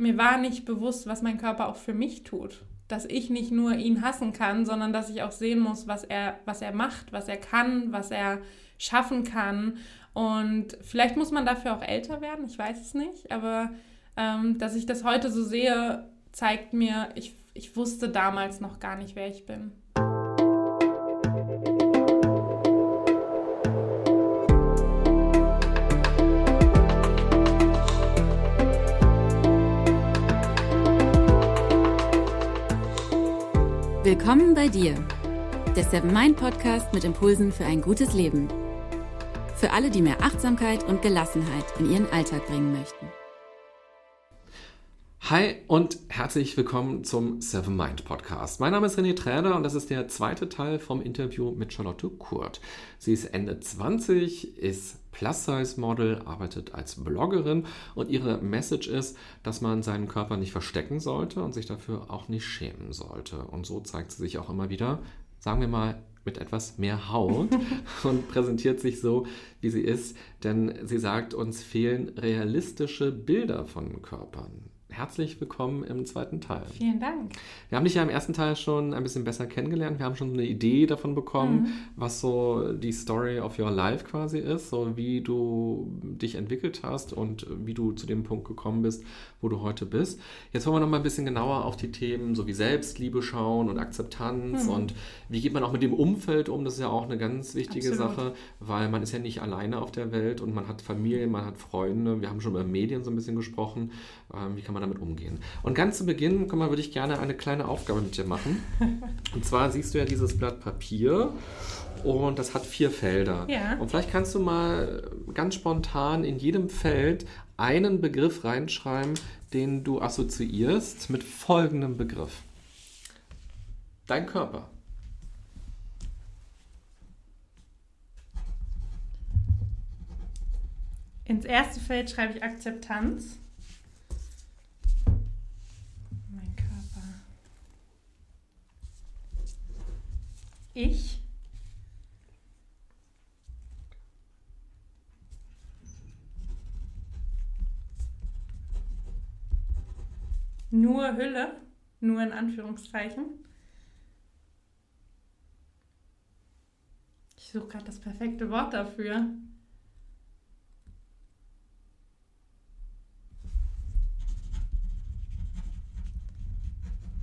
mir war nicht bewusst, was mein Körper auch für mich tut. Dass ich nicht nur ihn hassen kann, sondern dass ich auch sehen muss, was er, was er macht, was er kann, was er schaffen kann. Und vielleicht muss man dafür auch älter werden, ich weiß es nicht, aber ähm, dass ich das heute so sehe, zeigt mir, ich, ich wusste damals noch gar nicht, wer ich bin. Willkommen bei dir, der Seven Mind Podcast mit Impulsen für ein gutes Leben. Für alle, die mehr Achtsamkeit und Gelassenheit in ihren Alltag bringen möchten. Hi und herzlich willkommen zum Seven Mind Podcast. Mein Name ist René Träder und das ist der zweite Teil vom Interview mit Charlotte Kurt. Sie ist Ende 20, ist Plus-Size-Model, arbeitet als Bloggerin und ihre Message ist, dass man seinen Körper nicht verstecken sollte und sich dafür auch nicht schämen sollte. Und so zeigt sie sich auch immer wieder, sagen wir mal, mit etwas mehr Haut und präsentiert sich so, wie sie ist, denn sie sagt, uns fehlen realistische Bilder von Körpern herzlich willkommen im zweiten Teil. Vielen Dank. Wir haben dich ja im ersten Teil schon ein bisschen besser kennengelernt. Wir haben schon eine Idee davon bekommen, mhm. was so die Story of your life quasi ist, so wie du dich entwickelt hast und wie du zu dem Punkt gekommen bist, wo du heute bist. Jetzt wollen wir noch mal ein bisschen genauer auf die Themen so wie Selbstliebe schauen und Akzeptanz mhm. und wie geht man auch mit dem Umfeld um. Das ist ja auch eine ganz wichtige Absolut. Sache, weil man ist ja nicht alleine auf der Welt und man hat Familie, man hat Freunde. Wir haben schon über Medien so ein bisschen gesprochen. Ähm, wie kann man damit umgehen? Und ganz zu Beginn, komm mal, würde ich gerne eine kleine Aufgabe mit dir machen. Und zwar siehst du ja dieses Blatt Papier und das hat vier Felder. Ja. Und vielleicht kannst du mal ganz spontan in jedem Feld einen Begriff reinschreiben, den du assoziierst mit folgendem Begriff. Dein Körper. Ins erste Feld schreibe ich Akzeptanz. Ich. Nur Hülle, nur in Anführungszeichen. Ich suche gerade das perfekte Wort dafür.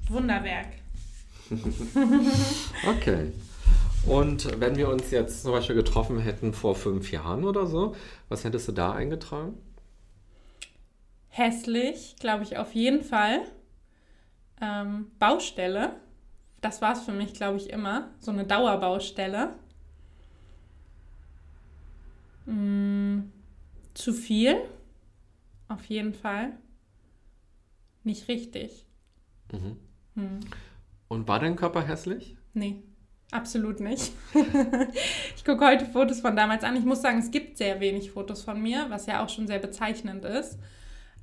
Wunderwerk. okay. Und wenn wir uns jetzt zum Beispiel getroffen hätten vor fünf Jahren oder so, was hättest du da eingetragen? Hässlich, glaube ich, auf jeden Fall. Ähm, Baustelle, das war es für mich, glaube ich, immer. So eine Dauerbaustelle. Mm, zu viel, auf jeden Fall. Nicht richtig. Mhm. Hm. Und war dein Körper hässlich? Nee, absolut nicht. ich gucke heute Fotos von damals an. Ich muss sagen, es gibt sehr wenig Fotos von mir, was ja auch schon sehr bezeichnend ist.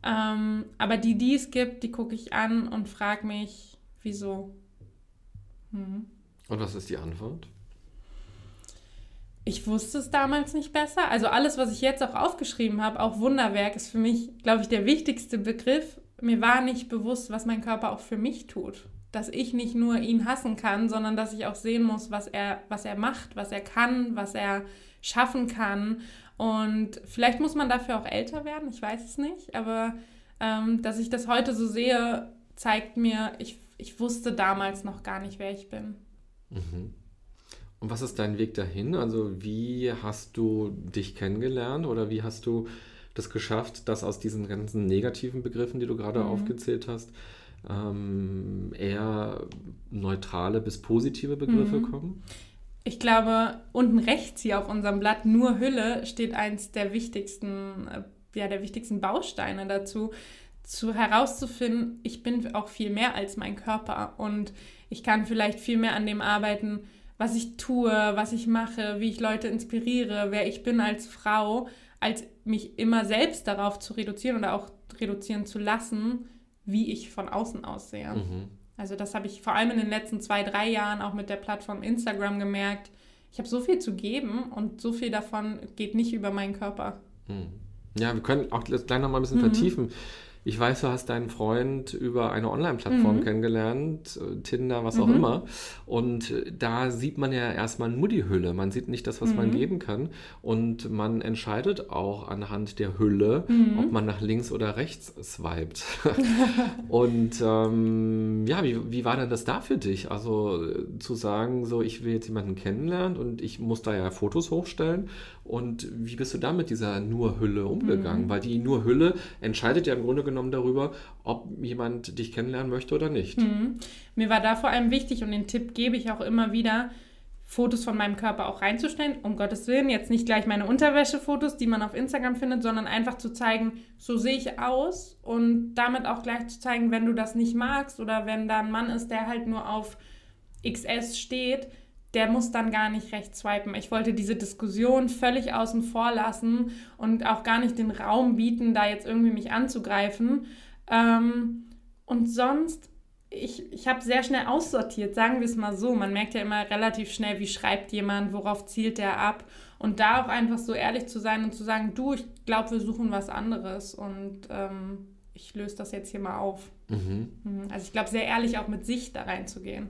Ähm, aber die, die es gibt, die gucke ich an und frage mich, wieso. Hm. Und was ist die Antwort? Ich wusste es damals nicht besser. Also alles, was ich jetzt auch aufgeschrieben habe, auch Wunderwerk, ist für mich, glaube ich, der wichtigste Begriff, mir war nicht bewusst, was mein Körper auch für mich tut. Dass ich nicht nur ihn hassen kann, sondern dass ich auch sehen muss, was er, was er macht, was er kann, was er schaffen kann. Und vielleicht muss man dafür auch älter werden, ich weiß es nicht, aber ähm, dass ich das heute so sehe, zeigt mir, ich, ich wusste damals noch gar nicht, wer ich bin. Mhm. Und was ist dein Weg dahin? Also wie hast du dich kennengelernt oder wie hast du das geschafft, dass aus diesen ganzen negativen Begriffen, die du gerade mhm. aufgezählt hast, ähm, eher neutrale bis positive Begriffe mhm. kommen? Ich glaube, unten rechts hier auf unserem Blatt nur Hülle steht eins der wichtigsten, äh, ja, der wichtigsten Bausteine dazu, zu herauszufinden, ich bin auch viel mehr als mein Körper und ich kann vielleicht viel mehr an dem arbeiten, was ich tue, was ich mache, wie ich Leute inspiriere, wer ich bin als Frau, als mich immer selbst darauf zu reduzieren oder auch reduzieren zu lassen, wie ich von außen aussehe. Mhm. Also das habe ich vor allem in den letzten zwei, drei Jahren auch mit der Plattform Instagram gemerkt. Ich habe so viel zu geben und so viel davon geht nicht über meinen Körper. Mhm. Ja, wir können auch gleich noch mal ein bisschen mhm. vertiefen. Ich weiß, du hast deinen Freund über eine Online-Plattform mhm. kennengelernt, äh, Tinder, was auch mhm. immer. Und äh, da sieht man ja erstmal nur die Hülle. Man sieht nicht das, was mhm. man geben kann. Und man entscheidet auch anhand der Hülle, mhm. ob man nach links oder rechts swiped. und ähm, ja, wie, wie war denn das da für dich? Also äh, zu sagen, so, ich will jetzt jemanden kennenlernen und ich muss da ja Fotos hochstellen. Und wie bist du da mit dieser Nur-Hülle umgegangen? Mhm. Weil die Nur-Hülle entscheidet ja im Grunde genommen darüber, ob jemand dich kennenlernen möchte oder nicht. Mhm. Mir war da vor allem wichtig und den Tipp gebe ich auch immer wieder, Fotos von meinem Körper auch reinzustellen. Um Gottes Willen, jetzt nicht gleich meine Unterwäschefotos, die man auf Instagram findet, sondern einfach zu zeigen, so sehe ich aus und damit auch gleich zu zeigen, wenn du das nicht magst oder wenn da ein Mann ist, der halt nur auf XS steht, der muss dann gar nicht rechts swipen. Ich wollte diese Diskussion völlig außen vor lassen und auch gar nicht den Raum bieten, da jetzt irgendwie mich anzugreifen. Ähm, und sonst, ich, ich habe sehr schnell aussortiert, sagen wir es mal so. Man merkt ja immer relativ schnell, wie schreibt jemand, worauf zielt der ab. Und da auch einfach so ehrlich zu sein und zu sagen, du, ich glaube, wir suchen was anderes und ähm, ich löse das jetzt hier mal auf. Mhm. mhm. Also ich glaube, sehr ehrlich auch mit sich da reinzugehen.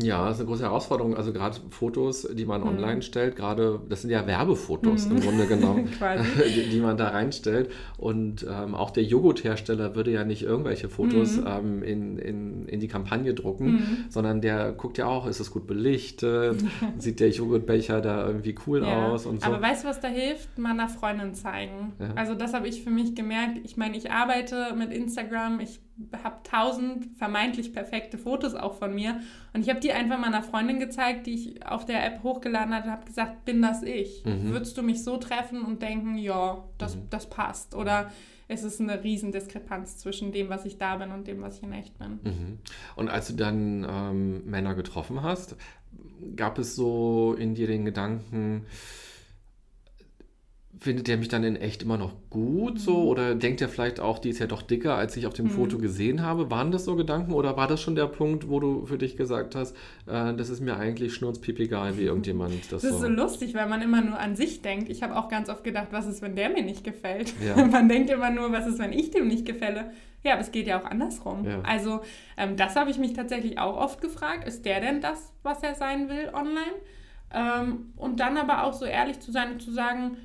Ja, das ist eine große Herausforderung. Also gerade Fotos, die man mhm. online stellt, gerade, das sind ja Werbefotos mhm. im Grunde genommen, die, die, man da reinstellt. Und ähm, auch der Joghurthersteller würde ja nicht irgendwelche Fotos mhm. ähm, in, in, in die Kampagne drucken, mhm. sondern der guckt ja auch, ist es gut belichtet, sieht der Joghurtbecher da irgendwie cool ja. aus und so. Aber weißt du, was da hilft? Meiner Freundin zeigen. Ja. Also das habe ich für mich gemerkt. Ich meine, ich arbeite mit Instagram, ich habe tausend vermeintlich perfekte Fotos auch von mir. Und ich habe die einfach meiner Freundin gezeigt, die ich auf der App hochgeladen hatte, habe gesagt, bin das ich? Mhm. Würdest du mich so treffen und denken, ja, das, mhm. das passt? Oder es ist eine Riesendiskrepanz zwischen dem, was ich da bin und dem, was ich in echt bin. Mhm. Und als du dann ähm, Männer getroffen hast, gab es so in dir den Gedanken, findet er mich dann in echt immer noch gut so mhm. oder denkt er vielleicht auch, die ist ja doch dicker, als ich auf dem mhm. Foto gesehen habe? Waren das so Gedanken oder war das schon der Punkt, wo du für dich gesagt hast, äh, das ist mir eigentlich schnurzpiep-egal, wie irgendjemand das. Das ist so lustig, weil man immer nur an sich denkt. Ich habe auch ganz oft gedacht, was ist, wenn der mir nicht gefällt? Ja. man denkt immer nur, was ist, wenn ich dem nicht gefälle? Ja, aber es geht ja auch andersrum. Ja. Also ähm, das habe ich mich tatsächlich auch oft gefragt. Ist der denn das, was er sein will online? Ähm, und dann aber auch so ehrlich zu sein und zu sagen,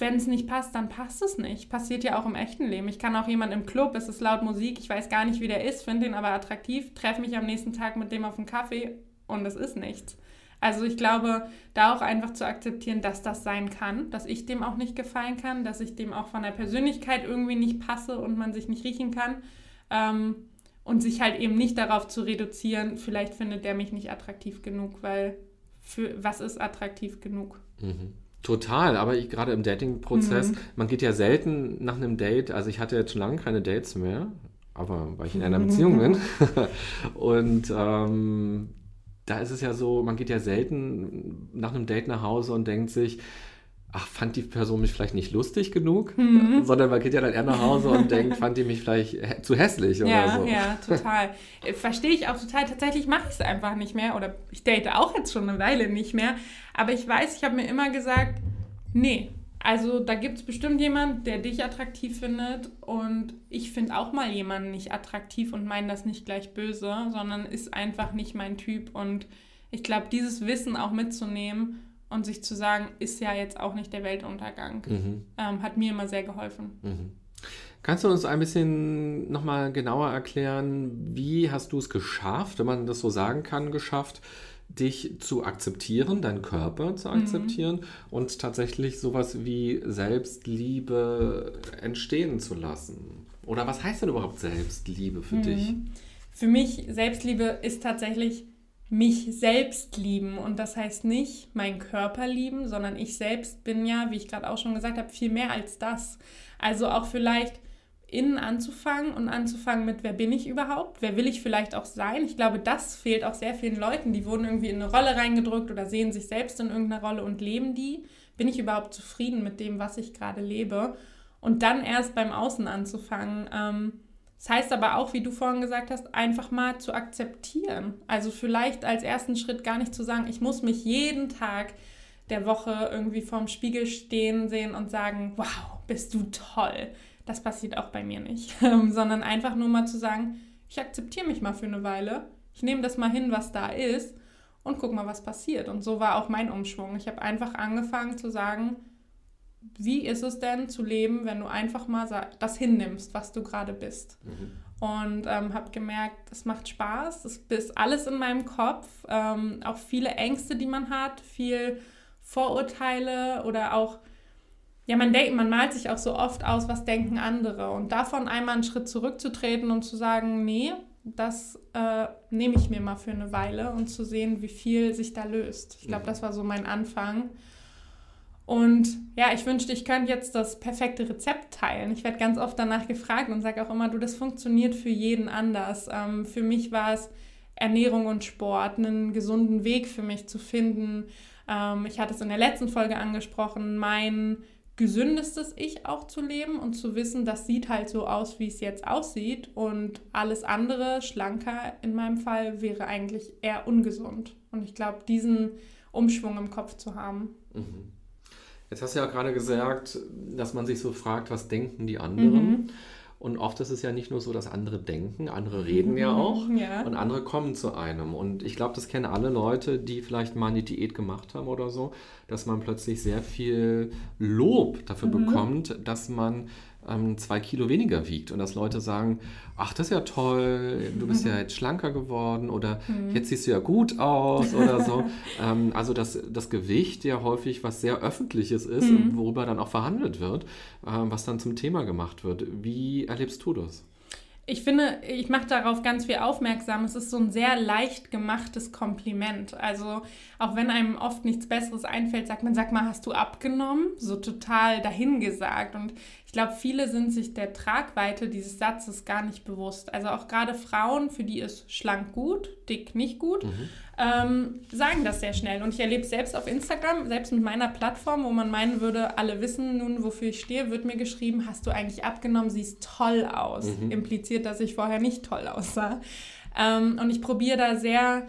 wenn es nicht passt, dann passt es nicht. Passiert ja auch im echten Leben. Ich kann auch jemand im Club, es ist laut Musik, ich weiß gar nicht, wie der ist, finde ihn aber attraktiv, treffe mich am nächsten Tag mit dem auf einen Kaffee und es ist nichts. Also ich glaube, da auch einfach zu akzeptieren, dass das sein kann, dass ich dem auch nicht gefallen kann, dass ich dem auch von der Persönlichkeit irgendwie nicht passe und man sich nicht riechen kann. Ähm, und sich halt eben nicht darauf zu reduzieren, vielleicht findet der mich nicht attraktiv genug, weil für was ist attraktiv genug? Mhm. Total, aber ich gerade im Dating-Prozess, mhm. man geht ja selten nach einem Date, also ich hatte jetzt schon lange keine Dates mehr, aber weil ich in einer Beziehung bin. und ähm, da ist es ja so, man geht ja selten nach einem Date nach Hause und denkt sich, ach, fand die Person mich vielleicht nicht lustig genug, mhm. sondern man geht ja dann eher nach Hause und denkt, fand die mich vielleicht zu hässlich oder ja, so. Ja, total. Äh, verstehe ich auch total. Tatsächlich mache ich es einfach nicht mehr oder ich date auch jetzt schon eine Weile nicht mehr. Aber ich weiß, ich habe mir immer gesagt, nee, also da gibt es bestimmt jemand, der dich attraktiv findet und ich finde auch mal jemanden nicht attraktiv und meine das nicht gleich böse, sondern ist einfach nicht mein Typ und ich glaube, dieses Wissen auch mitzunehmen und sich zu sagen, ist ja jetzt auch nicht der Weltuntergang, mhm. ähm, hat mir immer sehr geholfen. Mhm. Kannst du uns ein bisschen nochmal genauer erklären, wie hast du es geschafft, wenn man das so sagen kann, geschafft, dich zu akzeptieren, deinen Körper zu mhm. akzeptieren mhm. und tatsächlich sowas wie Selbstliebe entstehen zu lassen? Oder was heißt denn überhaupt Selbstliebe für mhm. dich? Für mich, Selbstliebe ist tatsächlich mich selbst lieben. Und das heißt nicht meinen Körper lieben, sondern ich selbst bin ja, wie ich gerade auch schon gesagt habe, viel mehr als das. Also auch vielleicht innen anzufangen und anzufangen mit, wer bin ich überhaupt? Wer will ich vielleicht auch sein? Ich glaube, das fehlt auch sehr vielen Leuten. Die wurden irgendwie in eine Rolle reingedrückt oder sehen sich selbst in irgendeiner Rolle und leben die. Bin ich überhaupt zufrieden mit dem, was ich gerade lebe? Und dann erst beim Außen anzufangen. Ähm, das heißt aber auch, wie du vorhin gesagt hast, einfach mal zu akzeptieren. Also vielleicht als ersten Schritt gar nicht zu sagen, ich muss mich jeden Tag der Woche irgendwie vorm Spiegel stehen sehen und sagen, wow, bist du toll. das passiert auch bei mir nicht, sondern einfach nur mal zu sagen, ich akzeptiere mich mal für eine Weile, ich nehme das mal hin, was da ist und guck mal, was passiert. Und so war auch mein Umschwung. Ich habe einfach angefangen zu sagen, wie ist es denn zu leben, wenn du einfach mal das hinnimmst, was du gerade bist. Mhm. Und ähm, habe gemerkt, es macht Spaß, es ist alles in meinem Kopf, ähm, auch viele Ängste, die man hat, viel Vorurteile oder auch, ja, man denkt, man malt sich auch so oft aus, was denken andere. Und davon einmal einen Schritt zurückzutreten und zu sagen, nee, das äh, nehme ich mir mal für eine Weile und zu sehen, wie viel sich da löst. Ich glaube, mhm. das war so mein Anfang. Und ja, ich wünschte, ich könnte jetzt das perfekte Rezept teilen. Ich werde ganz oft danach gefragt und sage auch immer, du, das funktioniert für jeden anders. Ähm, für mich war es Ernährung und Sport, einen gesunden Weg für mich zu finden. Ähm, ich hatte es in der letzten Folge angesprochen, mein gesündestes Ich auch zu leben und zu wissen, das sieht halt so aus, wie es jetzt aussieht. Und alles andere, schlanker in meinem Fall, wäre eigentlich eher ungesund. Und ich glaube, diesen Umschwung im Kopf zu haben. Mhm. Jetzt hast du ja gerade gesagt, dass man sich so fragt, was denken die anderen? Mhm. Und oft ist es ja nicht nur so, dass andere denken, andere reden ja auch ja. und andere kommen zu einem. Und ich glaube, das kennen alle Leute, die vielleicht mal eine Diät gemacht haben oder so, dass man plötzlich sehr viel Lob dafür mhm. bekommt, dass man ähm, zwei Kilo weniger wiegt und dass Leute sagen, ach, das ist ja toll, du bist ja jetzt schlanker geworden oder mhm. jetzt siehst du ja gut aus oder so. ähm, also dass das Gewicht ja häufig was sehr Öffentliches ist, mhm. worüber dann auch verhandelt wird, äh, was dann zum Thema gemacht wird. Wie erlebst du das? ich finde, ich mache darauf ganz viel aufmerksam. Es ist so ein sehr leicht gemachtes Kompliment. Also auch wenn einem oft nichts Besseres einfällt, sagt man, sag mal, hast du abgenommen? So total dahingesagt. Und ich glaube, viele sind sich der Tragweite dieses Satzes gar nicht bewusst. Also auch gerade Frauen, für die ist schlank gut, dick nicht gut, mhm. ähm, sagen das sehr schnell. Und ich erlebe es selbst auf Instagram, selbst mit meiner Plattform, wo man meinen würde, alle wissen nun, wofür ich stehe, wird mir geschrieben, hast du eigentlich abgenommen, siehst toll aus. Mhm. Impliziert, dass ich vorher nicht toll aussah. Ähm, und ich probiere da sehr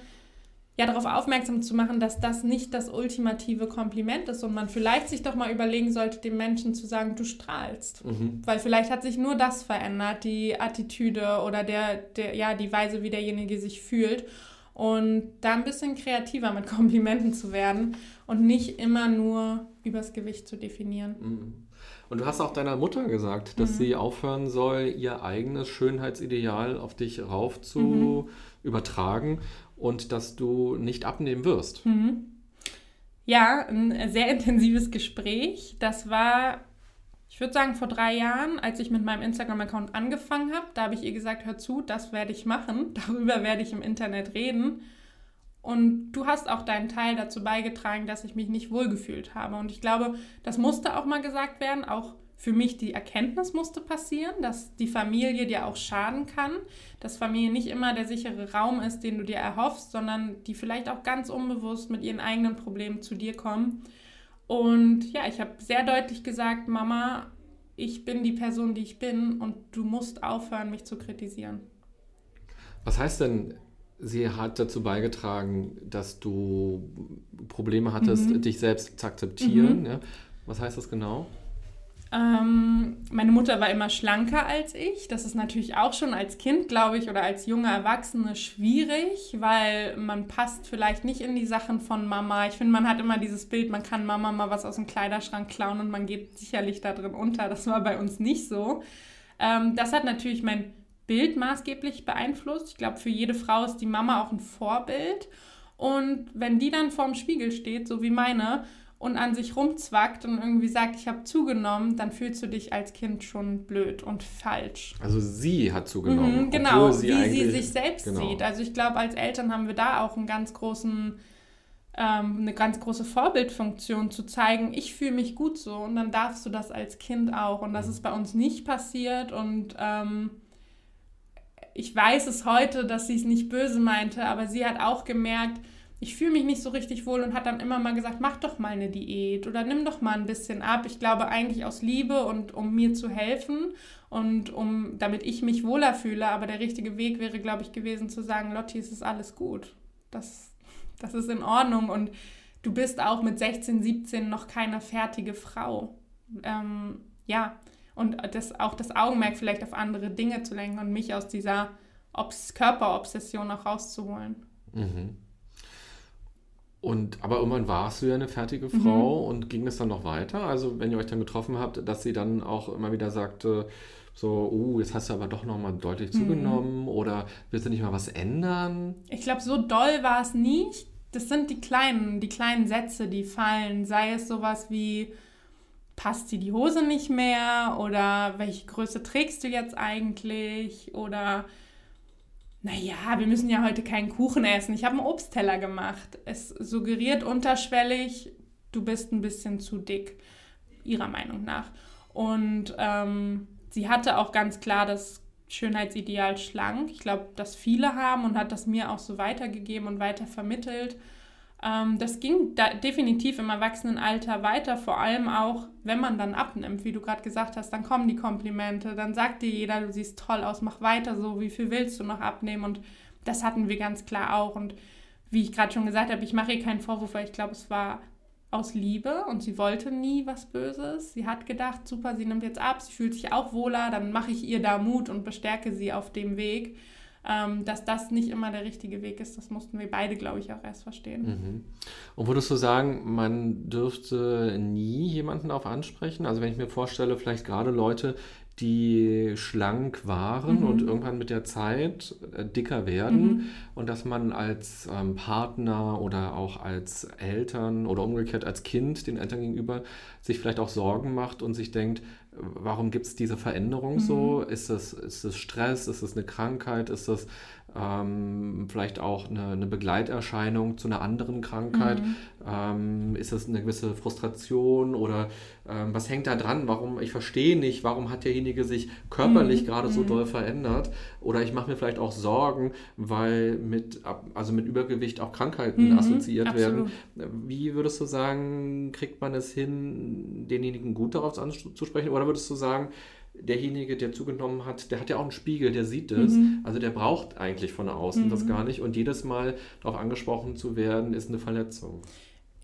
ja darauf aufmerksam zu machen, dass das nicht das ultimative Kompliment ist und man vielleicht sich doch mal überlegen sollte, dem Menschen zu sagen, du strahlst. Mhm. Weil vielleicht hat sich nur das verändert, die Attitüde oder der, der, ja, die Weise, wie derjenige sich fühlt. Und da ein bisschen kreativer mit Komplimenten zu werden und nicht immer nur übers Gewicht zu definieren. Mhm. Und du hast auch deiner Mutter gesagt, dass mhm. sie aufhören soll, ihr eigenes Schönheitsideal auf dich rauf zu mhm. übertragen und dass du nicht abnehmen wirst. Mhm. Ja, ein sehr intensives Gespräch. Das war, ich würde sagen, vor drei Jahren, als ich mit meinem Instagram-Account angefangen habe. Da habe ich ihr gesagt, hör zu, das werde ich machen. Darüber werde ich im Internet reden. Und du hast auch deinen Teil dazu beigetragen, dass ich mich nicht wohlgefühlt habe. Und ich glaube, das musste auch mal gesagt werden, auch für mich die Erkenntnis musste passieren, dass die Familie dir auch schaden kann, dass Familie nicht immer der sichere Raum ist, den du dir erhoffst, sondern die vielleicht auch ganz unbewusst mit ihren eigenen Problemen zu dir kommen. Und ja, ich habe sehr deutlich gesagt, Mama, ich bin die Person, die ich bin und du musst aufhören, mich zu kritisieren. Was heißt denn, sie hat dazu beigetragen, dass du Probleme hattest, mhm. dich selbst zu akzeptieren? Mhm. Ja? Was heißt das genau? Ähm, meine Mutter war immer schlanker als ich. Das ist natürlich auch schon als Kind, glaube ich, oder als junge Erwachsene schwierig, weil man passt vielleicht nicht in die Sachen von Mama. Ich finde, man hat immer dieses Bild, man kann Mama mal was aus dem Kleiderschrank klauen und man geht sicherlich da drin unter. Das war bei uns nicht so. Ähm, das hat natürlich mein Bild maßgeblich beeinflusst. Ich glaube, für jede Frau ist die Mama auch ein Vorbild. Und wenn die dann vorm Spiegel steht, so wie meine, und an sich rumzwackt und irgendwie sagt, ich habe zugenommen, dann fühlst du dich als Kind schon blöd und falsch. Also sie hat zugenommen. Mhm, genau, sie wie sie sich selbst genau. sieht. Also ich glaube, als Eltern haben wir da auch einen ganz großen, ähm, eine ganz große Vorbildfunktion zu zeigen, ich fühle mich gut so und dann darfst du das als Kind auch. Und das mhm. ist bei uns nicht passiert und ähm, ich weiß es heute, dass sie es nicht böse meinte, aber sie hat auch gemerkt, ich fühle mich nicht so richtig wohl und hat dann immer mal gesagt, mach doch mal eine Diät oder nimm doch mal ein bisschen ab. Ich glaube eigentlich aus Liebe und um mir zu helfen und um, damit ich mich wohler fühle. Aber der richtige Weg wäre, glaube ich, gewesen zu sagen, Lotti, es ist alles gut. Das, das ist in Ordnung und du bist auch mit 16, 17 noch keine fertige Frau. Ähm, ja, und das, auch das Augenmerk vielleicht auf andere Dinge zu lenken und mich aus dieser Obs Körperobsession auch rauszuholen. Mhm. Und aber irgendwann warst du ja eine fertige Frau mhm. und ging es dann noch weiter? Also wenn ihr euch dann getroffen habt, dass sie dann auch immer wieder sagte, so, oh, jetzt hast du aber doch nochmal deutlich mhm. zugenommen oder willst du nicht mal was ändern? Ich glaube, so doll war es nicht. Das sind die kleinen, die kleinen Sätze, die fallen. Sei es sowas wie, passt dir die Hose nicht mehr oder welche Größe trägst du jetzt eigentlich oder naja, wir müssen ja heute keinen Kuchen essen. Ich habe einen Obstteller gemacht. Es suggeriert unterschwellig, du bist ein bisschen zu dick, ihrer Meinung nach. Und ähm, sie hatte auch ganz klar das Schönheitsideal schlank. Ich glaube, dass viele haben und hat das mir auch so weitergegeben und weiter vermittelt. Ähm, das ging da definitiv im Erwachsenenalter weiter, vor allem auch, wenn man dann abnimmt, wie du gerade gesagt hast, dann kommen die Komplimente, dann sagt dir jeder, du siehst toll aus, mach weiter so, wie viel willst du noch abnehmen? Und das hatten wir ganz klar auch. Und wie ich gerade schon gesagt habe, ich mache ihr keinen Vorwurf, weil ich glaube, es war aus Liebe und sie wollte nie was Böses. Sie hat gedacht, super, sie nimmt jetzt ab, sie fühlt sich auch wohler, dann mache ich ihr da Mut und bestärke sie auf dem Weg. Ähm, dass das nicht immer der richtige Weg ist, das mussten wir beide, glaube ich, auch erst verstehen. Mhm. Und würdest du sagen, man dürfte nie jemanden darauf ansprechen? Also wenn ich mir vorstelle, vielleicht gerade Leute, die schlank waren mhm. und irgendwann mit der Zeit äh, dicker werden mhm. und dass man als ähm, Partner oder auch als Eltern oder umgekehrt als Kind den Eltern gegenüber sich vielleicht auch Sorgen macht und sich denkt, warum gibt es diese Veränderung mhm. so? Ist das, ist das Stress? Ist das eine Krankheit? Ist das ähm, vielleicht auch eine, eine, Begleiterscheinung zu einer anderen Krankheit? Mhm. Ähm, ist das eine gewisse Frustration oder ähm, was hängt da dran? Warum, ich verstehe nicht, warum hat derjenige sich körperlich mhm. gerade so mhm. doll verändert? Oder ich mache mir vielleicht auch Sorgen, weil mit, also mit Übergewicht auch Krankheiten mhm. assoziiert Absolut. werden. Wie würdest du sagen, kriegt man es hin, denjenigen gut darauf anzusprechen? Oder würdest du sagen, derjenige, der zugenommen hat, der hat ja auch einen Spiegel, der sieht es. Mhm. Also der braucht eigentlich von außen mhm. das gar nicht. Und jedes Mal darauf angesprochen zu werden, ist eine Verletzung.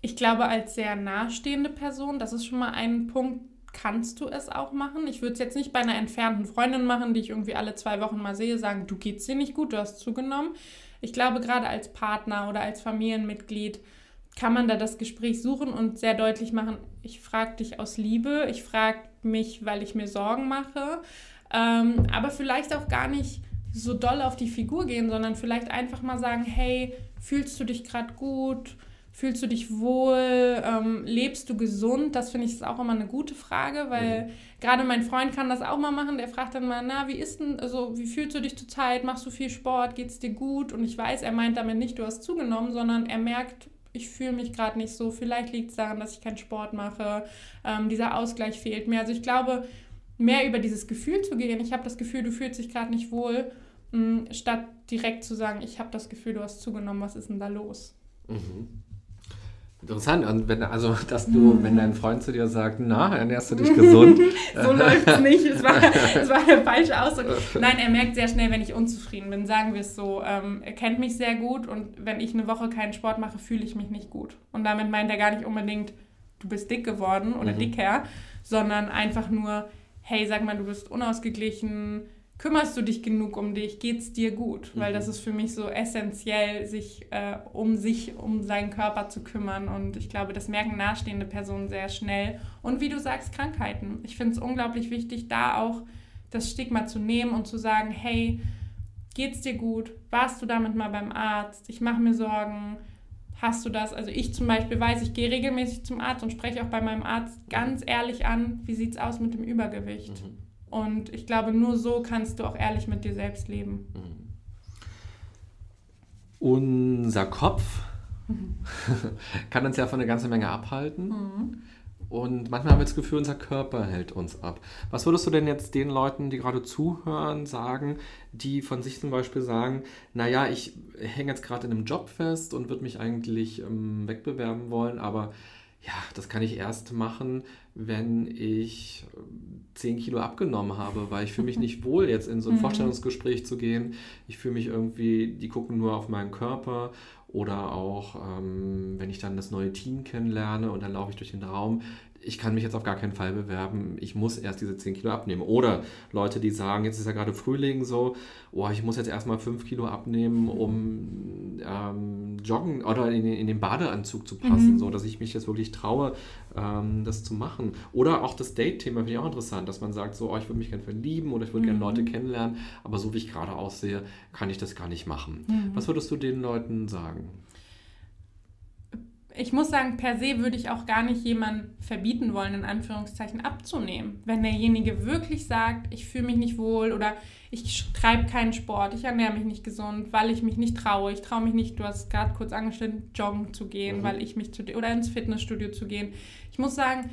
Ich glaube, als sehr nahestehende Person, das ist schon mal ein Punkt, kannst du es auch machen. Ich würde es jetzt nicht bei einer entfernten Freundin machen, die ich irgendwie alle zwei Wochen mal sehe, sagen, du geht's dir nicht gut, du hast zugenommen. Ich glaube, gerade als Partner oder als Familienmitglied kann man da das Gespräch suchen und sehr deutlich machen, ich frage dich aus Liebe, ich frage mich, weil ich mir Sorgen mache, ähm, aber vielleicht auch gar nicht so doll auf die Figur gehen, sondern vielleicht einfach mal sagen, hey, fühlst du dich gerade gut? Fühlst du dich wohl? Ähm, lebst du gesund? Das finde ich ist auch immer eine gute Frage, weil mhm. gerade mein Freund kann das auch mal machen. Der fragt dann mal, na, wie ist denn, also wie fühlst du dich zurzeit? Machst du viel Sport? Geht es dir gut? Und ich weiß, er meint damit nicht, du hast zugenommen, sondern er merkt, ich fühle mich gerade nicht so. Vielleicht liegt es daran, dass ich keinen Sport mache. Ähm, dieser Ausgleich fehlt mir. Also ich glaube, mehr über dieses Gefühl zu gehen. Ich habe das Gefühl, du fühlst dich gerade nicht wohl, mh, mm, statt direkt zu sagen, ich habe das Gefühl, du hast zugenommen. Was ist denn da los? Mhm. Interessant, und wenn, also, dass du, wenn dein Freund zu dir sagt, na, ernährst du dich gesund? so läuft es nicht, es war, es war der falsche Ausdruck. Nein, er merkt sehr schnell, wenn ich unzufrieden bin, sagen wir es so. Ähm, er kennt mich sehr gut und wenn ich eine Woche keinen Sport mache, fühle ich mich nicht gut. Und damit meint er gar nicht unbedingt, du bist dick geworden oder mhm. dicker, sondern einfach nur, hey, sag mal, du bist unausgeglichen, kümmerst du dich genug um dich? Geht es dir gut? Weil das mhm. ist für mich so essentiell, sich äh, um sich, um seinen Körper zu kümmern. Und ich glaube, das merken nahestehende Personen sehr schnell. Und wie du sagst, Krankheiten. Ich finde es unglaublich wichtig, da auch das Stigma zu nehmen und zu sagen, hey, geht's dir gut? Warst du damit mal beim Arzt? Ich mache mir Sorgen. Hast du das? Also ich zum Beispiel weiß, ich gehe regelmäßig zum Arzt und spreche auch bei meinem Arzt ganz ehrlich an, wie sieht es aus mit dem Übergewicht? Mhm. Und ich glaube, nur so kannst du auch ehrlich mit dir selbst leben. Mhm. Unser Kopf mhm. kann uns ja von einer ganzen Menge abhalten. Mhm. Und manchmal haben wir das Gefühl, unser Körper hält uns ab. Was würdest du denn jetzt den Leuten, die gerade zuhören, sagen, die von sich zum Beispiel sagen, naja, ich hänge jetzt gerade in einem Job fest und würde mich eigentlich ähm, wegbewerben wollen, aber ja, das kann ich erst machen, wenn ich 10 ähm, Kilo abgenommen habe, weil ich fühle mich nicht wohl, jetzt in so ein mhm. Vorstellungsgespräch zu gehen. Ich fühle mich irgendwie, die gucken nur auf meinen Körper oder auch, ähm, wenn ich dann das neue Team kennenlerne und dann laufe ich durch den Raum, ich kann mich jetzt auf gar keinen Fall bewerben, ich muss erst diese 10 Kilo abnehmen. Oder Leute, die sagen, jetzt ist ja gerade Frühling so, oh, ich muss jetzt erstmal 5 Kilo abnehmen, um ähm, joggen oder in, in, den Badeanzug zu passen, mhm. so dass ich mich jetzt wirklich traue, ähm, das zu machen. Oder auch das Date-Thema finde ich auch interessant, dass man sagt, so, oh, ich würde mich gerne verlieben oder ich würde mhm. gerne Leute kennenlernen, aber so wie ich gerade aussehe, kann ich das gar nicht machen. Mhm. Was würdest du den Leuten sagen? Ich muss sagen, per se würde ich auch gar nicht jemanden verbieten wollen, in Anführungszeichen abzunehmen. Wenn derjenige wirklich sagt, ich fühle mich nicht wohl oder ich treibe keinen Sport, ich ernähre mich nicht gesund, weil ich mich nicht traue, ich traue mich nicht, du hast gerade kurz angeschnitten, joggen zu gehen, mhm. weil ich mich zu oder ins Fitnessstudio zu gehen. Ich muss sagen,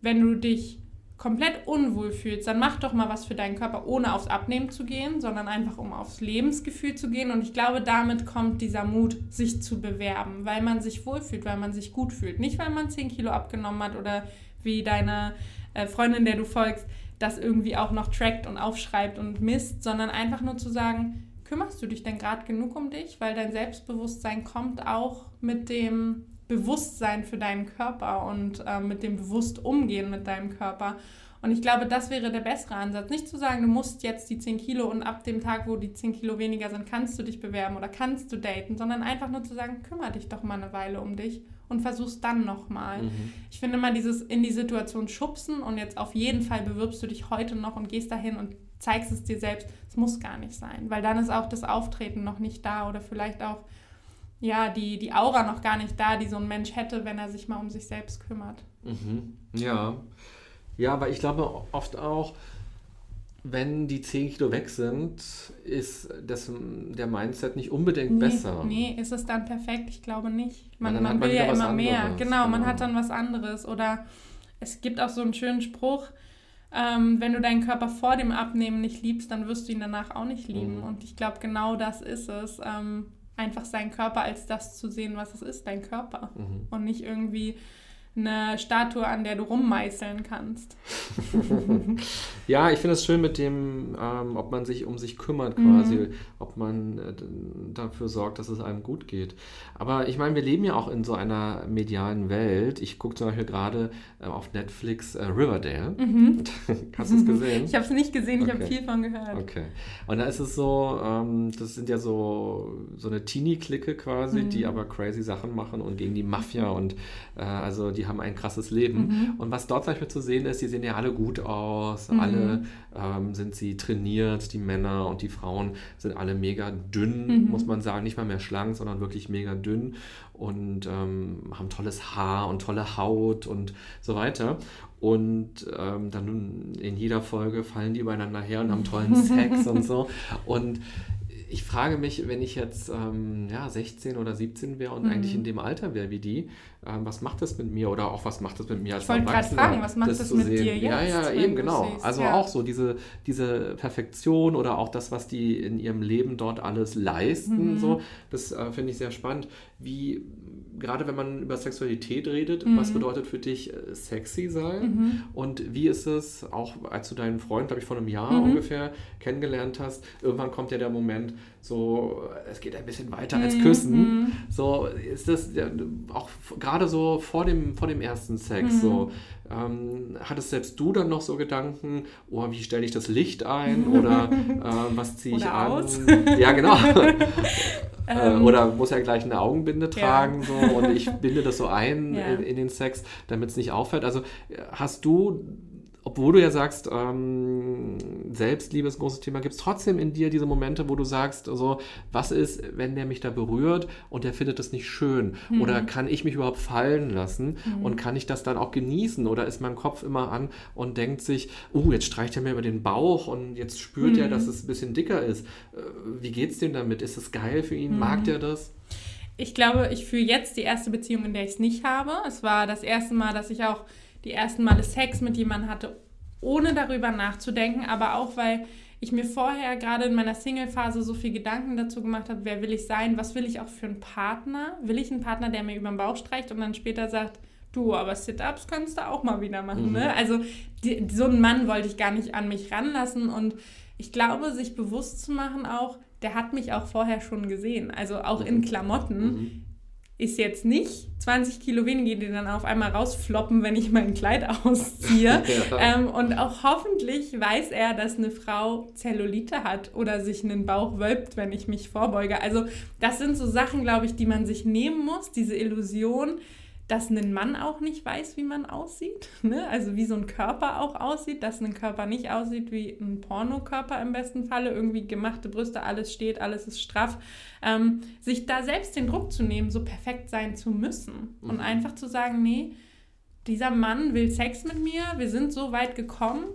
wenn du dich komplett unwohl fühlst, dann mach doch mal was für deinen Körper, ohne aufs Abnehmen zu gehen, sondern einfach um aufs Lebensgefühl zu gehen. Und ich glaube, damit kommt dieser Mut, sich zu bewerben, weil man sich wohlfühlt, weil man sich gut fühlt. Nicht, weil man 10 Kilo abgenommen hat oder wie deine äh, Freundin, der du folgst, das irgendwie auch noch trackt und aufschreibt und misst, sondern einfach nur zu sagen, kümmerst du dich denn gerade genug um dich? Weil dein Selbstbewusstsein kommt auch mit dem Bewusstsein für deinen Körper und äh, mit dem bewusst umgehen mit deinem Körper. Und ich glaube, das wäre der bessere Ansatz. Nicht zu sagen, du musst jetzt die 10 Kilo und ab dem Tag, wo die 10 Kilo weniger sind, kannst du dich bewerben oder kannst du daten, sondern einfach nur zu sagen, kümmere dich doch mal eine Weile um dich und versuch's dann nochmal. Mhm. Ich finde mal dieses in die Situation schubsen und jetzt auf jeden Fall bewirbst du dich heute noch und gehst dahin und zeigst es dir selbst. Es muss gar nicht sein, weil dann ist auch das Auftreten noch nicht da oder vielleicht auch ja, die, die Aura noch gar nicht da, die so ein Mensch hätte, wenn er sich mal um sich selbst kümmert. Mhm. Ja. Ja, aber ich glaube oft auch, wenn die 10 Kilo weg sind, ist das, der Mindset nicht unbedingt nee, besser. Nee, ist es dann perfekt? Ich glaube nicht. Man, man will ja immer mehr. Genau, genau, man hat dann was anderes. Oder es gibt auch so einen schönen Spruch, ähm, wenn du deinen Körper vor dem Abnehmen nicht liebst, dann wirst du ihn danach auch nicht lieben. Mhm. Und ich glaube, genau das ist es. Ähm, einfach seinen Körper als das zu sehen, was es ist, dein Körper. Mhm. Und nicht irgendwie eine Statue, an der du rummeißeln kannst. ja, ich finde es schön mit dem, ähm, ob man sich um sich kümmert quasi, mhm. ob man äh, dafür sorgt, dass es einem gut geht. Aber ich meine, wir leben ja auch in so einer medialen Welt. Ich gucke zum Beispiel gerade äh, auf Netflix äh, Riverdale. Mhm. Hast du es gesehen? Ich habe es nicht gesehen, ich okay. habe viel von gehört. Okay. Und da ist es so, ähm, das sind ja so, so eine Teenie-Clique quasi, mhm. die aber crazy Sachen machen und gegen die Mafia und äh, also die haben ein krasses Leben. Mhm. Und was dort zum Beispiel zu sehen ist, die sehen ja alle gut aus, mhm. alle ähm, sind sie trainiert, die Männer und die Frauen sind alle mega dünn, mhm. muss man sagen, nicht mal mehr schlank, sondern wirklich mega dünn und ähm, haben tolles Haar und tolle Haut und so weiter. Und ähm, dann in jeder Folge fallen die übereinander her und haben tollen Sex und so. Und ich frage mich, wenn ich jetzt ähm, ja, 16 oder 17 wäre und mhm. eigentlich in dem Alter wäre wie die, ähm, was macht das mit mir oder auch was macht das mit mir als ich wollte gerade fragen, was macht das, das mit sehen? dir jetzt? Ja, ja, eben, genau. Siehst, also ja. auch so diese, diese Perfektion oder auch das, was die in ihrem Leben dort alles leisten, mhm. so, das äh, finde ich sehr spannend. Wie gerade wenn man über Sexualität redet, mhm. was bedeutet für dich äh, sexy sein? Mhm. Und wie ist es, auch als du deinen Freund, glaube ich, vor einem Jahr mhm. ungefähr kennengelernt hast, irgendwann kommt ja der Moment, so, es geht ein bisschen weiter als Küssen. Mhm. So, ist das ja, auch gerade so vor dem, vor dem ersten Sex, so, mhm. ähm, hattest selbst du dann noch so Gedanken, oh, wie stelle ich das Licht ein? Oder äh, was ziehe ich an? Aus. Ja, genau. Äh, ähm, oder muss ja gleich eine Augenbinde tragen ja. so und ich binde das so ein ja. in, in, den Sex, damit es nicht auffällt. Also hast du, obwohl du ja sagst, ähm, Selbstliebe ist ein großes Thema, gibt es trotzdem in dir diese Momente, wo du sagst, also, was ist, wenn der mich da berührt und der findet das nicht schön? Mhm. Oder kann ich mich überhaupt fallen lassen mhm. und kann ich das dann auch genießen? Oder ist mein Kopf immer an und denkt sich, oh, jetzt streicht er mir über den Bauch und jetzt spürt mhm. er, dass es ein bisschen dicker ist. Äh, wie geht's dem damit? Ist es geil für ihn? Mag mhm. der das? Ich glaube, ich fühle jetzt die erste Beziehung, in der ich es nicht habe. Es war das erste Mal, dass ich auch die ersten Male Sex mit jemandem hatte, ohne darüber nachzudenken, aber auch weil ich mir vorher gerade in meiner Single-Phase so viel Gedanken dazu gemacht habe, wer will ich sein, was will ich auch für einen Partner? Will ich einen Partner, der mir über den Bauch streicht und dann später sagt, du, aber Sit-Ups kannst du auch mal wieder machen. Ne? Mhm. Ne? Also die, so einen Mann wollte ich gar nicht an mich ranlassen und ich glaube, sich bewusst zu machen auch, der hat mich auch vorher schon gesehen, also auch mhm. in Klamotten. Mhm ist jetzt nicht 20 Kilo weniger, die dann auf einmal rausfloppen, wenn ich mein Kleid ausziehe. ja. ähm, und auch hoffentlich weiß er, dass eine Frau Zellulite hat oder sich einen Bauch wölbt, wenn ich mich vorbeuge. Also das sind so Sachen, glaube ich, die man sich nehmen muss, diese Illusion, dass ein Mann auch nicht weiß, wie man aussieht. Ne? Also wie so ein Körper auch aussieht, dass ein Körper nicht aussieht wie ein Pornokörper im besten Falle, irgendwie gemachte Brüste, alles steht, alles ist straff. Ähm, sich da selbst den Druck zu nehmen, so perfekt sein zu müssen mhm. und einfach zu sagen, nee, dieser Mann will Sex mit mir, wir sind so weit gekommen,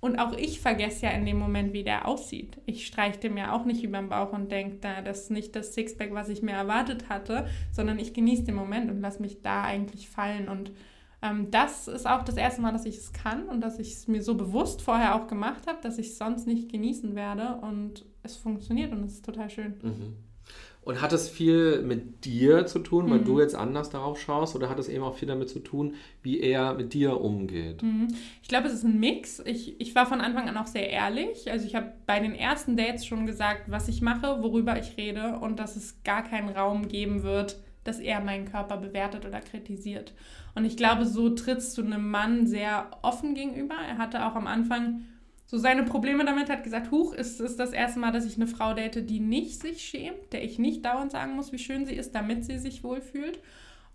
und auch ich vergesse ja in dem Moment, wie der aussieht. Ich streiche dem ja auch nicht über den Bauch und denke, da, das ist nicht das Sixpack, was ich mir erwartet hatte, sondern ich genieße den Moment und lasse mich da eigentlich fallen. Und ähm, das ist auch das erste Mal, dass ich es kann und dass ich es mir so bewusst vorher auch gemacht habe, dass ich es sonst nicht genießen werde. Und es funktioniert und es ist total schön. Mhm. Und hat es viel mit dir zu tun, weil mhm. du jetzt anders darauf schaust, oder hat es eben auch viel damit zu tun, wie er mit dir umgeht? Mhm. Ich glaube, es ist ein Mix. Ich, ich war von Anfang an auch sehr ehrlich. Also ich habe bei den ersten Dates schon gesagt, was ich mache, worüber ich rede und dass es gar keinen Raum geben wird, dass er meinen Körper bewertet oder kritisiert. Und ich glaube, so trittst du einem Mann sehr offen gegenüber. Er hatte auch am Anfang so seine Probleme damit, hat gesagt, huch, ist es das erste Mal, dass ich eine Frau date, die nicht sich schämt, der ich nicht dauernd sagen muss, wie schön sie ist, damit sie sich wohlfühlt.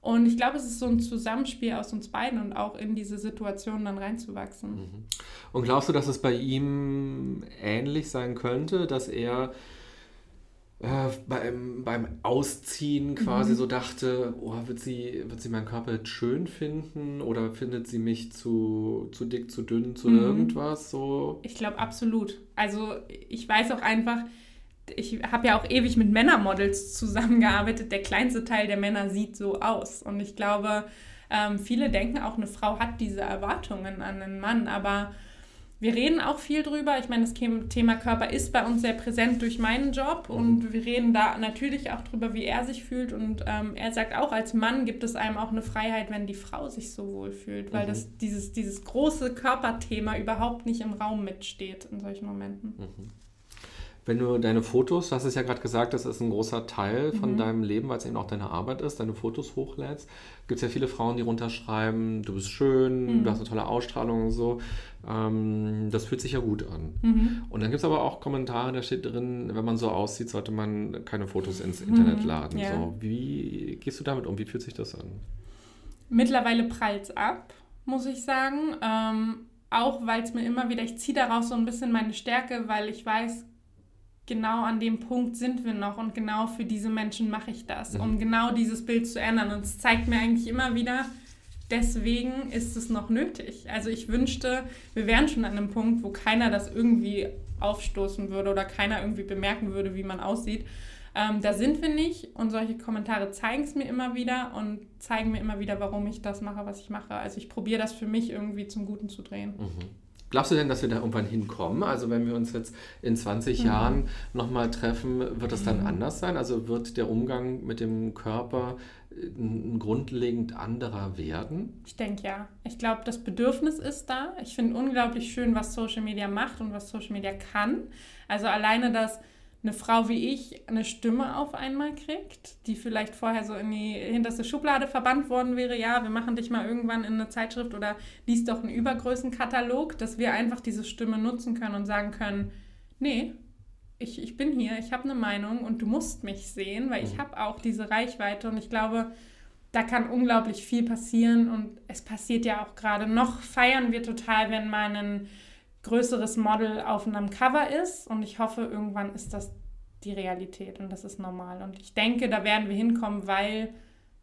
Und ich glaube, es ist so ein Zusammenspiel aus uns beiden und auch in diese Situation dann reinzuwachsen. Mhm. Und glaubst du, dass es bei ihm ähnlich sein könnte, dass er äh, beim, beim Ausziehen quasi mhm. so dachte, oh, wird sie, wird sie meinen Körper jetzt schön finden oder findet sie mich zu, zu dick, zu dünn, zu mhm. irgendwas so? Ich glaube absolut. Also ich weiß auch einfach, ich habe ja auch ewig mit Männermodels zusammengearbeitet. Der kleinste Teil der Männer sieht so aus. Und ich glaube, ähm, viele denken auch, eine Frau hat diese Erwartungen an einen Mann, aber wir reden auch viel drüber. Ich meine, das Thema Körper ist bei uns sehr präsent durch meinen Job mhm. und wir reden da natürlich auch drüber, wie er sich fühlt. Und ähm, er sagt auch, als Mann gibt es einem auch eine Freiheit, wenn die Frau sich so wohl fühlt, weil mhm. das, dieses, dieses große Körperthema überhaupt nicht im Raum mitsteht in solchen Momenten. Mhm. Wenn du deine Fotos, du hast es ja gerade gesagt, das ist ein großer Teil von mhm. deinem Leben, weil es eben auch deine Arbeit ist, deine Fotos hochlädst, gibt es ja viele Frauen, die runterschreiben, du bist schön, mhm. du hast eine tolle Ausstrahlung und so. Ähm, das fühlt sich ja gut an. Mhm. Und dann gibt es aber auch Kommentare, da steht drin, wenn man so aussieht, sollte man keine Fotos ins Internet mhm. laden. Ja. So, wie gehst du damit um? Wie fühlt sich das an? Mittlerweile prallt es ab, muss ich sagen. Ähm, auch weil es mir immer wieder, ich ziehe daraus so ein bisschen meine Stärke, weil ich weiß, genau an dem Punkt sind wir noch und genau für diese Menschen mache ich das, um mhm. genau dieses Bild zu ändern. Und es zeigt mir eigentlich immer wieder, deswegen ist es noch nötig. Also ich wünschte, wir wären schon an einem Punkt, wo keiner das irgendwie aufstoßen würde oder keiner irgendwie bemerken würde, wie man aussieht. Ähm, da sind wir nicht und solche Kommentare zeigen es mir immer wieder und zeigen mir immer wieder, warum ich das mache, was ich mache. Also ich probiere das für mich irgendwie zum Guten zu drehen. Mhm. Glaubst du denn, dass wir da irgendwann hinkommen? Also wenn wir uns jetzt in 20 mhm. Jahren nochmal treffen, wird das dann mhm. anders sein? Also wird der Umgang mit dem Körper ein grundlegend anderer werden? Ich denke ja. Ich glaube, das Bedürfnis ist da. Ich finde unglaublich schön, was Social Media macht und was Social Media kann. Also alleine das eine Frau wie ich eine Stimme auf einmal kriegt, die vielleicht vorher so in die hinterste Schublade verbannt worden wäre, ja, wir machen dich mal irgendwann in eine Zeitschrift oder liest doch einen Übergrößenkatalog, dass wir einfach diese Stimme nutzen können und sagen können, nee, ich, ich bin hier, ich habe eine Meinung und du musst mich sehen, weil ich mhm. habe auch diese Reichweite und ich glaube, da kann unglaublich viel passieren und es passiert ja auch gerade noch, feiern wir total, wenn man einen größeres Model auf einem Cover ist. Und ich hoffe, irgendwann ist das die Realität und das ist normal. Und ich denke, da werden wir hinkommen, weil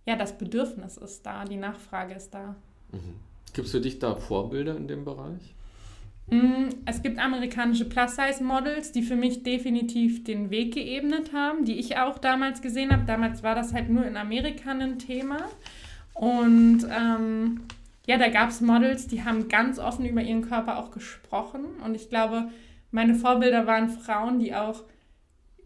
ja das Bedürfnis ist da, die Nachfrage ist da. Mhm. Gibt es für dich da Vorbilder in dem Bereich? Mm, es gibt amerikanische Plus-Size-Models, die für mich definitiv den Weg geebnet haben, die ich auch damals gesehen habe. Damals war das halt nur in Amerika ein Thema. Und ähm, ja, da gab es Models, die haben ganz offen über ihren Körper auch gesprochen. Und ich glaube, meine Vorbilder waren Frauen, die auch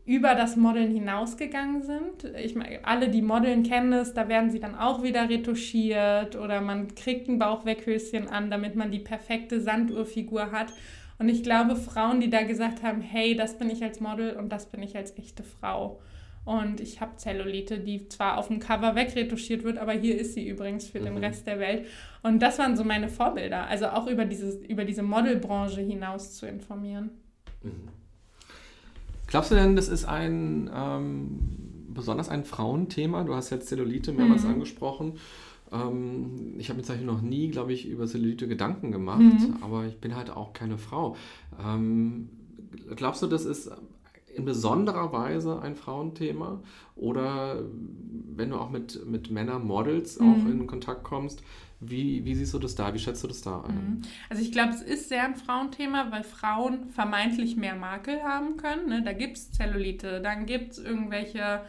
über das Modeln hinausgegangen sind. Ich meine, alle, die Modeln kennen es, da werden sie dann auch wieder retuschiert oder man kriegt ein Bauchweckhöschen an, damit man die perfekte Sanduhrfigur hat. Und ich glaube, Frauen, die da gesagt haben, hey, das bin ich als Model und das bin ich als echte Frau. Und ich habe Zellulite, die zwar auf dem Cover wegretuschiert wird, aber hier ist sie übrigens für mhm. den Rest der Welt. Und das waren so meine Vorbilder, also auch über, dieses, über diese Modelbranche hinaus zu informieren. Mhm. Glaubst du denn, das ist ein ähm, besonders ein Frauenthema? Du hast jetzt Zellulite mehrmals mhm. angesprochen. Ähm, ich habe mir tatsächlich noch nie, glaube ich, über Cellulite Gedanken gemacht, mhm. aber ich bin halt auch keine Frau. Ähm, glaubst du, das ist in besonderer Weise ein Frauenthema? Oder wenn du auch mit, mit Männer-Models mhm. auch in Kontakt kommst, wie, wie siehst du das da? Wie schätzt du das da ein? Mhm. Also ich glaube, es ist sehr ein Frauenthema, weil Frauen vermeintlich mehr Makel haben können. Ne? Da gibt es Zellulite, dann gibt es irgendwelche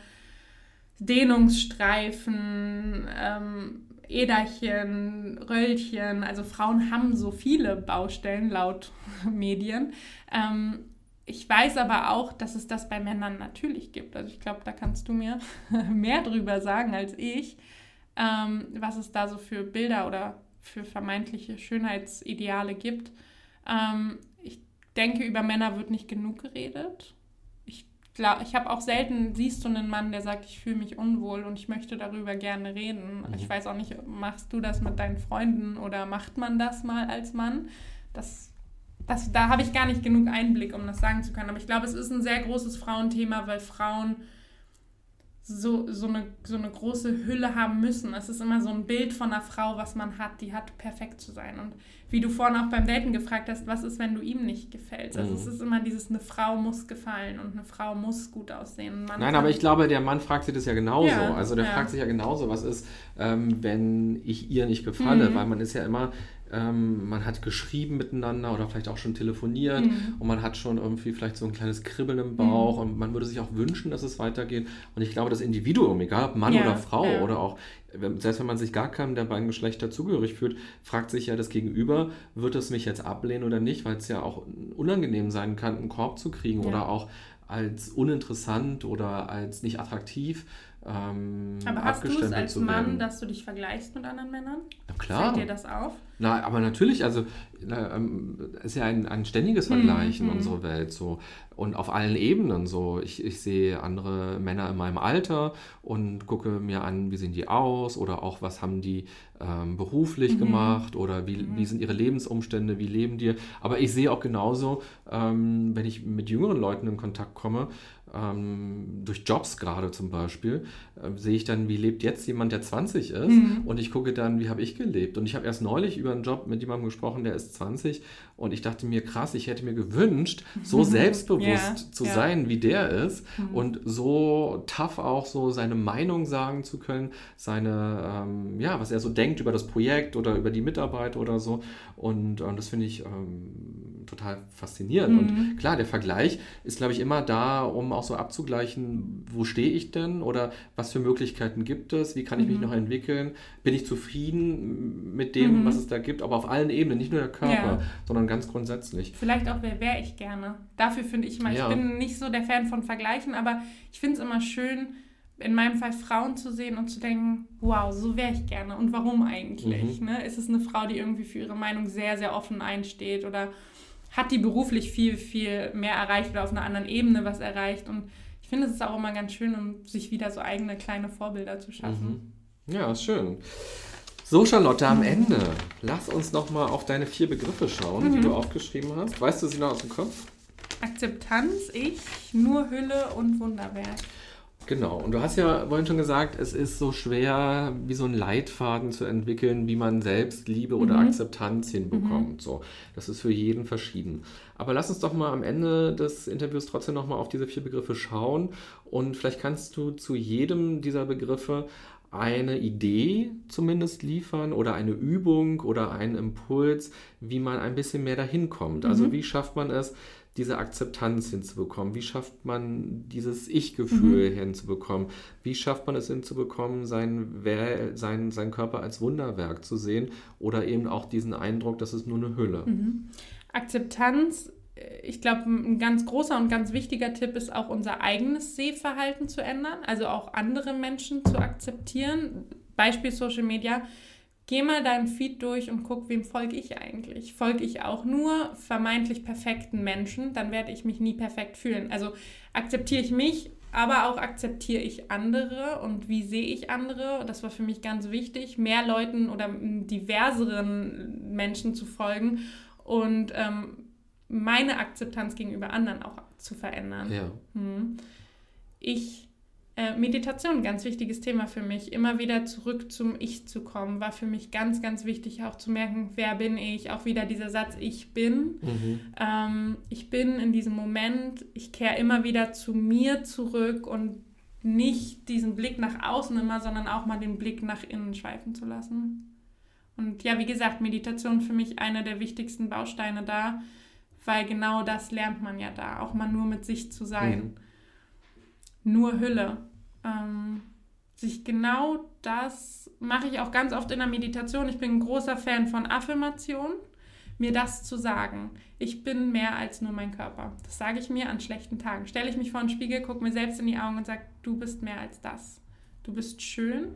Dehnungsstreifen, ähm, Äderchen, Röllchen. Also Frauen haben so viele Baustellen laut Medien. Ähm, ich weiß aber auch, dass es das bei Männern natürlich gibt. Also ich glaube, da kannst du mir mehr drüber sagen als ich, ähm, was es da so für Bilder oder für vermeintliche Schönheitsideale gibt. Ähm, ich denke, über Männer wird nicht genug geredet. Ich, ich habe auch selten, siehst du einen Mann, der sagt, ich fühle mich unwohl und ich möchte darüber gerne reden. Mhm. Ich weiß auch nicht, machst du das mit deinen Freunden oder macht man das mal als Mann? Das das, da habe ich gar nicht genug Einblick, um das sagen zu können. Aber ich glaube, es ist ein sehr großes Frauenthema, weil Frauen so, so, eine, so eine große Hülle haben müssen. Es ist immer so ein Bild von einer Frau, was man hat, die hat perfekt zu sein. Und wie du vorhin auch beim Daten gefragt hast, was ist, wenn du ihm nicht gefällst? Also mhm. es ist immer dieses, eine Frau muss gefallen und eine Frau muss gut aussehen. Nein, aber ich glaube, der Mann fragt sich das ja genauso. Ja, also der ja. fragt sich ja genauso, was ist, ähm, wenn ich ihr nicht gefalle? Mhm. Weil man ist ja immer ähm, man hat geschrieben miteinander oder vielleicht auch schon telefoniert mhm. und man hat schon irgendwie vielleicht so ein kleines Kribbeln im Bauch mhm. und man würde sich auch wünschen, dass es weitergeht. Und ich glaube, das Individuum, egal ob Mann ja, oder Frau ja. oder auch, selbst wenn man sich gar keinem der beiden Geschlechter zugehörig fühlt, fragt sich ja das Gegenüber, wird es mich jetzt ablehnen oder nicht, weil es ja auch unangenehm sein kann, einen Korb zu kriegen ja. oder auch als uninteressant oder als nicht attraktiv ähm, Aber hast du es als Mann, dass du dich vergleichst mit anderen Männern? Na klar. Fällt dir das auf? Na, aber natürlich, also na, ähm, ist ja ein, ein ständiges Vergleichen mhm. unserer Welt so und auf allen Ebenen so. Ich, ich sehe andere Männer in meinem Alter und gucke mir an, wie sehen die aus oder auch was haben die ähm, beruflich mhm. gemacht oder wie, mhm. wie sind ihre Lebensumstände, wie leben die. Aber ich sehe auch genauso, ähm, wenn ich mit jüngeren Leuten in Kontakt komme, ähm, durch Jobs gerade zum Beispiel, äh, sehe ich dann, wie lebt jetzt jemand, der 20 ist mhm. und ich gucke dann, wie habe ich gelebt. Und ich habe erst neulich über einen Job mit jemandem gesprochen, der ist 20 und ich dachte mir, krass, ich hätte mir gewünscht, so selbstbewusst ja, zu ja. sein, wie der ist mhm. und so tough auch so seine Meinung sagen zu können, seine, ähm, ja, was er so denkt über das Projekt oder über die Mitarbeit oder so. Und, und das finde ich ähm, total faszinierend. Mhm. Und klar, der Vergleich ist, glaube ich, immer da, um auch so abzugleichen, wo stehe ich denn oder was für Möglichkeiten gibt es, wie kann ich mhm. mich noch entwickeln, bin ich zufrieden mit dem, mhm. was es da gibt, aber auf allen Ebenen, nicht nur der Körper, ja. sondern ganz grundsätzlich. Vielleicht auch, wer wäre ich gerne. Dafür finde ich immer, ja. ich bin nicht so der Fan von Vergleichen, aber ich finde es immer schön, in meinem Fall Frauen zu sehen und zu denken, wow, so wäre ich gerne und warum eigentlich? Mhm. Ne? Ist es eine Frau, die irgendwie für ihre Meinung sehr, sehr offen einsteht oder hat die beruflich viel, viel mehr erreicht oder auf einer anderen Ebene was erreicht. Und ich finde, es ist auch immer ganz schön, um sich wieder so eigene kleine Vorbilder zu schaffen. Mhm. Ja, ist schön. So, Charlotte, am Ende, lass uns nochmal auf deine vier Begriffe schauen, mhm. die du aufgeschrieben hast. Weißt du sie noch aus dem Kopf? Akzeptanz, ich, nur Hülle und Wunderwerk. Genau, und du hast ja vorhin schon gesagt, es ist so schwer, wie so einen Leitfaden zu entwickeln, wie man selbst Liebe oder mhm. Akzeptanz hinbekommt. Mhm. So, das ist für jeden verschieden. Aber lass uns doch mal am Ende des Interviews trotzdem nochmal auf diese vier Begriffe schauen und vielleicht kannst du zu jedem dieser Begriffe eine Idee zumindest liefern oder eine Übung oder einen Impuls, wie man ein bisschen mehr dahin kommt. Also mhm. wie schafft man es, diese Akzeptanz hinzubekommen? Wie schafft man dieses Ich-Gefühl mhm. hinzubekommen? Wie schafft man es hinzubekommen, sein, sein, sein Körper als Wunderwerk zu sehen oder eben auch diesen Eindruck, dass es nur eine Hülle? Mhm. Akzeptanz, äh, ich glaube, ein ganz großer und ganz wichtiger Tipp ist auch unser eigenes Sehverhalten zu ändern, also auch andere Menschen zu akzeptieren. Beispiel Social Media Geh mal deinen Feed durch und guck, wem folge ich eigentlich. Folge ich auch nur vermeintlich perfekten Menschen, dann werde ich mich nie perfekt fühlen. Also akzeptiere ich mich, aber auch akzeptiere ich andere und wie sehe ich andere. Das war für mich ganz wichtig, mehr Leuten oder diverseren Menschen zu folgen und ähm, meine Akzeptanz gegenüber anderen auch zu verändern. Ja. Hm. Ich äh, Meditation, ganz wichtiges Thema für mich. Immer wieder zurück zum Ich zu kommen, war für mich ganz, ganz wichtig, auch zu merken, wer bin ich. Auch wieder dieser Satz, ich bin. Mhm. Ähm, ich bin in diesem Moment. Ich kehre immer wieder zu mir zurück und nicht diesen Blick nach außen immer, sondern auch mal den Blick nach innen schweifen zu lassen. Und ja, wie gesagt, Meditation für mich einer der wichtigsten Bausteine da, weil genau das lernt man ja da, auch mal nur mit sich zu sein. Mhm nur Hülle. Ähm, sich genau das mache ich auch ganz oft in der Meditation. Ich bin ein großer Fan von Affirmation, mir das zu sagen. Ich bin mehr als nur mein Körper. Das sage ich mir an schlechten Tagen. Stelle ich mich vor den Spiegel, gucke mir selbst in die Augen und sage, du bist mehr als das. Du bist schön,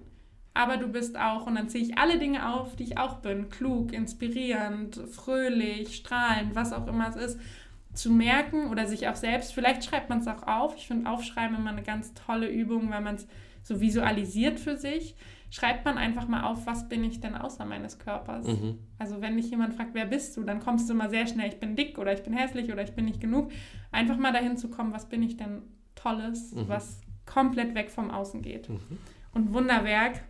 aber du bist auch, und dann ziehe ich alle Dinge auf, die ich auch bin. Klug, inspirierend, fröhlich, strahlend, was auch immer es ist zu merken oder sich auch selbst, vielleicht schreibt man es auch auf. Ich finde Aufschreiben immer eine ganz tolle Übung, weil man es so visualisiert für sich. Schreibt man einfach mal auf, was bin ich denn außer meines Körpers? Mhm. Also wenn dich jemand fragt, wer bist du, dann kommst du immer sehr schnell, ich bin dick oder ich bin hässlich oder ich bin nicht genug. Einfach mal dahin zu kommen, was bin ich denn Tolles, mhm. was komplett weg vom Außen geht. Mhm. Und Wunderwerk,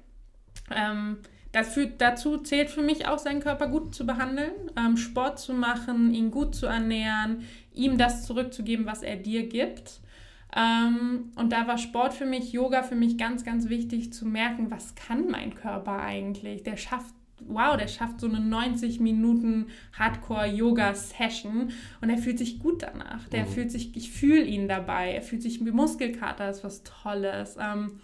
ähm, Dafür, dazu zählt für mich auch, seinen Körper gut zu behandeln, ähm, Sport zu machen, ihn gut zu ernähren, ihm das zurückzugeben, was er dir gibt. Ähm, und da war Sport für mich, Yoga für mich ganz, ganz wichtig zu merken, was kann mein Körper eigentlich? Der schafft wow, der schafft so eine 90 Minuten Hardcore-Yoga-Session und er fühlt sich gut danach. Der mhm. fühlt sich, ich fühle ihn dabei. Er fühlt sich wie Muskelkater, ist was Tolles. Ähm,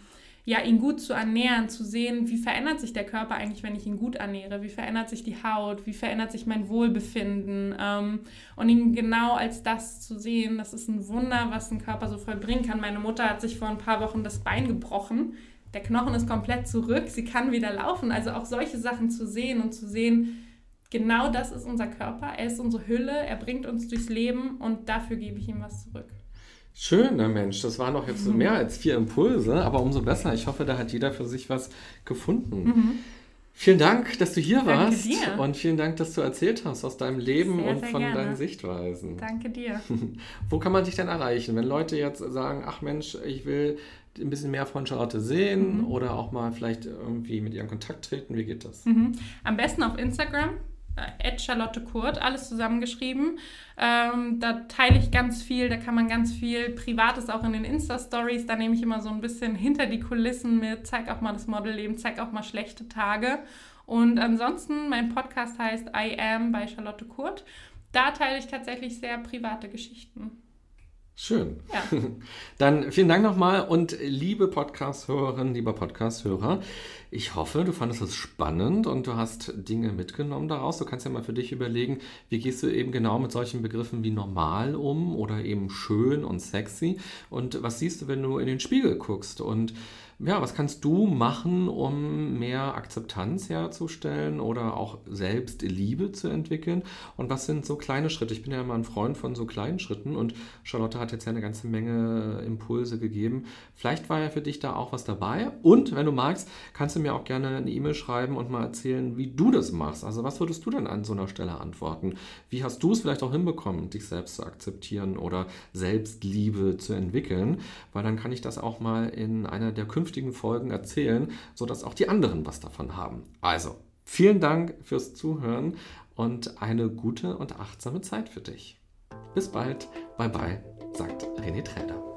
ja, ihn gut zu ernähren, zu sehen, wie verändert sich der Körper eigentlich, wenn ich ihn gut ernähre, wie verändert sich die Haut, wie verändert sich mein Wohlbefinden? Ähm, und ihn genau als das zu sehen, das ist ein Wunder, was ein Körper so vollbringen kann. Meine Mutter hat sich vor ein paar Wochen das Bein gebrochen, der Knochen ist komplett zurück, sie kann wieder laufen, also auch solche Sachen zu sehen und zu sehen, genau das ist unser Körper, er ist unsere Hülle, er bringt uns durchs Leben und dafür gebe ich ihm was zurück. Schön, ne Mensch. Das waren doch jetzt mehr als vier Impulse, aber umso besser. Ich hoffe, da hat jeder für sich was gefunden. Mhm. Vielen Dank, dass du hier Danke warst. Dir. Und vielen Dank, dass du erzählt hast aus deinem Leben sehr, und sehr von gerne. deinen Sichtweisen. Danke dir. Wo kann man dich denn erreichen? Wenn Leute jetzt sagen, ach Mensch, ich will ein bisschen mehr von Charlotte sehen mhm. oder auch mal vielleicht irgendwie mit ihr in Kontakt treten, wie geht das? Mhm. Am besten auf Instagram äh, Charlotte Kurt, alles zusammengeschrieben. Ähm, da teile ich ganz viel, da kann man ganz viel Privates auch in den Insta-Stories. Da nehme ich immer so ein bisschen hinter die Kulissen mit, zeige auch mal das Modelleben, zeige auch mal schlechte Tage. Und ansonsten, mein Podcast heißt I Am bei Charlotte Kurt. Da teile ich tatsächlich sehr private Geschichten. Schön. Ja. Dann vielen Dank nochmal und liebe Podcast-Hörerinnen, lieber Podcast-Hörer, ich hoffe, du fandest es spannend und du hast Dinge mitgenommen daraus. Du kannst ja mal für dich überlegen, wie gehst du eben genau mit solchen Begriffen wie normal um oder eben schön und sexy und was siehst du, wenn du in den Spiegel guckst und ja, was kannst du machen, um mehr Akzeptanz herzustellen oder auch Selbstliebe zu entwickeln? Und was sind so kleine Schritte? Ich bin ja immer ein Freund von so kleinen Schritten und Charlotte hat jetzt ja eine ganze Menge Impulse gegeben. Vielleicht war ja für dich da auch was dabei. Und wenn du magst, kannst du mir auch gerne eine E-Mail schreiben und mal erzählen, wie du das machst. Also was würdest du denn an so einer Stelle antworten? Wie hast du es vielleicht auch hinbekommen, dich selbst zu akzeptieren oder Selbstliebe zu entwickeln? Weil dann kann ich das auch mal in einer der künftigen künftigen Folgen erzählen, sodass auch die anderen was davon haben. Also, vielen Dank fürs Zuhören und eine gute und achtsame Zeit für dich. Bis bald. Bye bye, sagt René Träder.